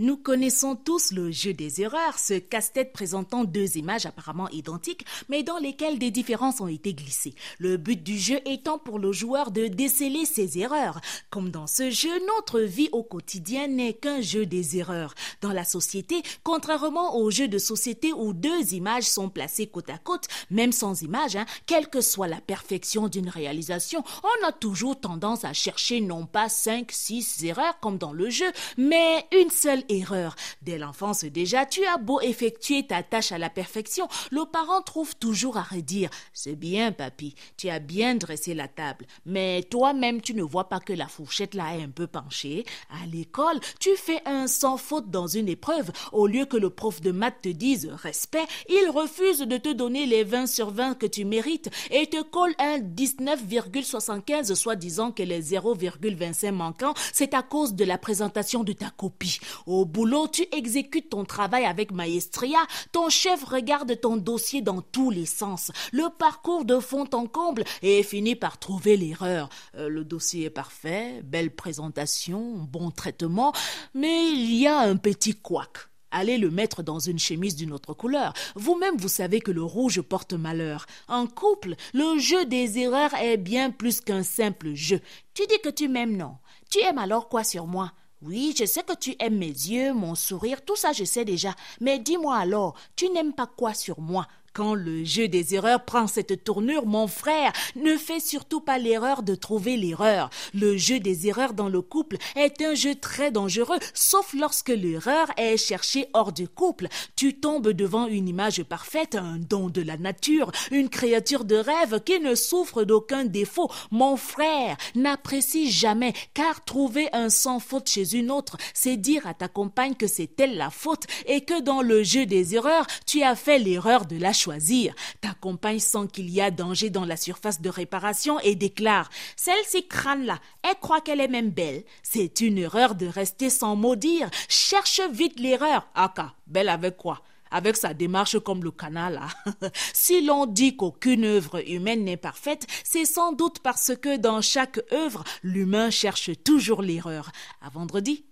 Nous connaissons tous le jeu des erreurs, ce casse-tête présentant deux images apparemment identiques, mais dans lesquelles des différences ont été glissées. Le but du jeu étant pour le joueur de déceler ses erreurs. Comme dans ce jeu, notre vie au quotidien n'est qu'un jeu des erreurs. Dans la société, contrairement au jeu de société où deux images sont placées côte à côte, même sans image, hein, quelle que soit la perfection d'une réalisation, on a toujours tendance à chercher non pas cinq, six erreurs comme dans le jeu, mais une seule erreur. Dès l'enfance déjà, tu as beau effectuer ta tâche à la perfection, le parent trouve toujours à redire. C'est bien, papy, tu as bien dressé la table, mais toi-même tu ne vois pas que la fourchette là est un peu penchée. À l'école, tu fais un sans faute dans une épreuve. Au lieu que le prof de maths te dise respect, il refuse de te donner les 20 sur 20 que tu mérites et te colle un 19,75 soit disant que les 0,25 manquants, c'est à cause de la présentation de ta copie. Boulot, tu exécutes ton travail avec maestria, ton chef regarde ton dossier dans tous les sens, le parcours de fond en comble et finit par trouver l'erreur. Euh, le dossier est parfait, belle présentation, bon traitement, mais il y a un petit couac. Allez le mettre dans une chemise d'une autre couleur. Vous-même, vous savez que le rouge porte malheur. En couple, le jeu des erreurs est bien plus qu'un simple jeu. Tu dis que tu m'aimes, non? Tu aimes alors quoi sur moi? Oui, je sais que tu aimes mes yeux, mon sourire, tout ça je sais déjà. Mais dis-moi alors, tu n'aimes pas quoi sur moi? Quand le jeu des erreurs prend cette tournure, mon frère, ne fais surtout pas l'erreur de trouver l'erreur. Le jeu des erreurs dans le couple est un jeu très dangereux, sauf lorsque l'erreur est cherchée hors du couple. Tu tombes devant une image parfaite, un don de la nature, une créature de rêve qui ne souffre d'aucun défaut. Mon frère, n'apprécie jamais, car trouver un sans faute chez une autre, c'est dire à ta compagne que c'est elle la faute et que dans le jeu des erreurs, tu as fait l'erreur de la choisir. Ta compagne sent qu'il y a danger dans la surface de réparation et déclare Celle-ci crâne-là, elle croit qu'elle est même belle. C'est une erreur de rester sans mot dire. Cherche vite l'erreur. Aka, belle avec quoi? Avec sa démarche comme le canal. si l'on dit qu'aucune œuvre humaine n'est parfaite, c'est sans doute parce que dans chaque œuvre, l'humain cherche toujours l'erreur. À vendredi.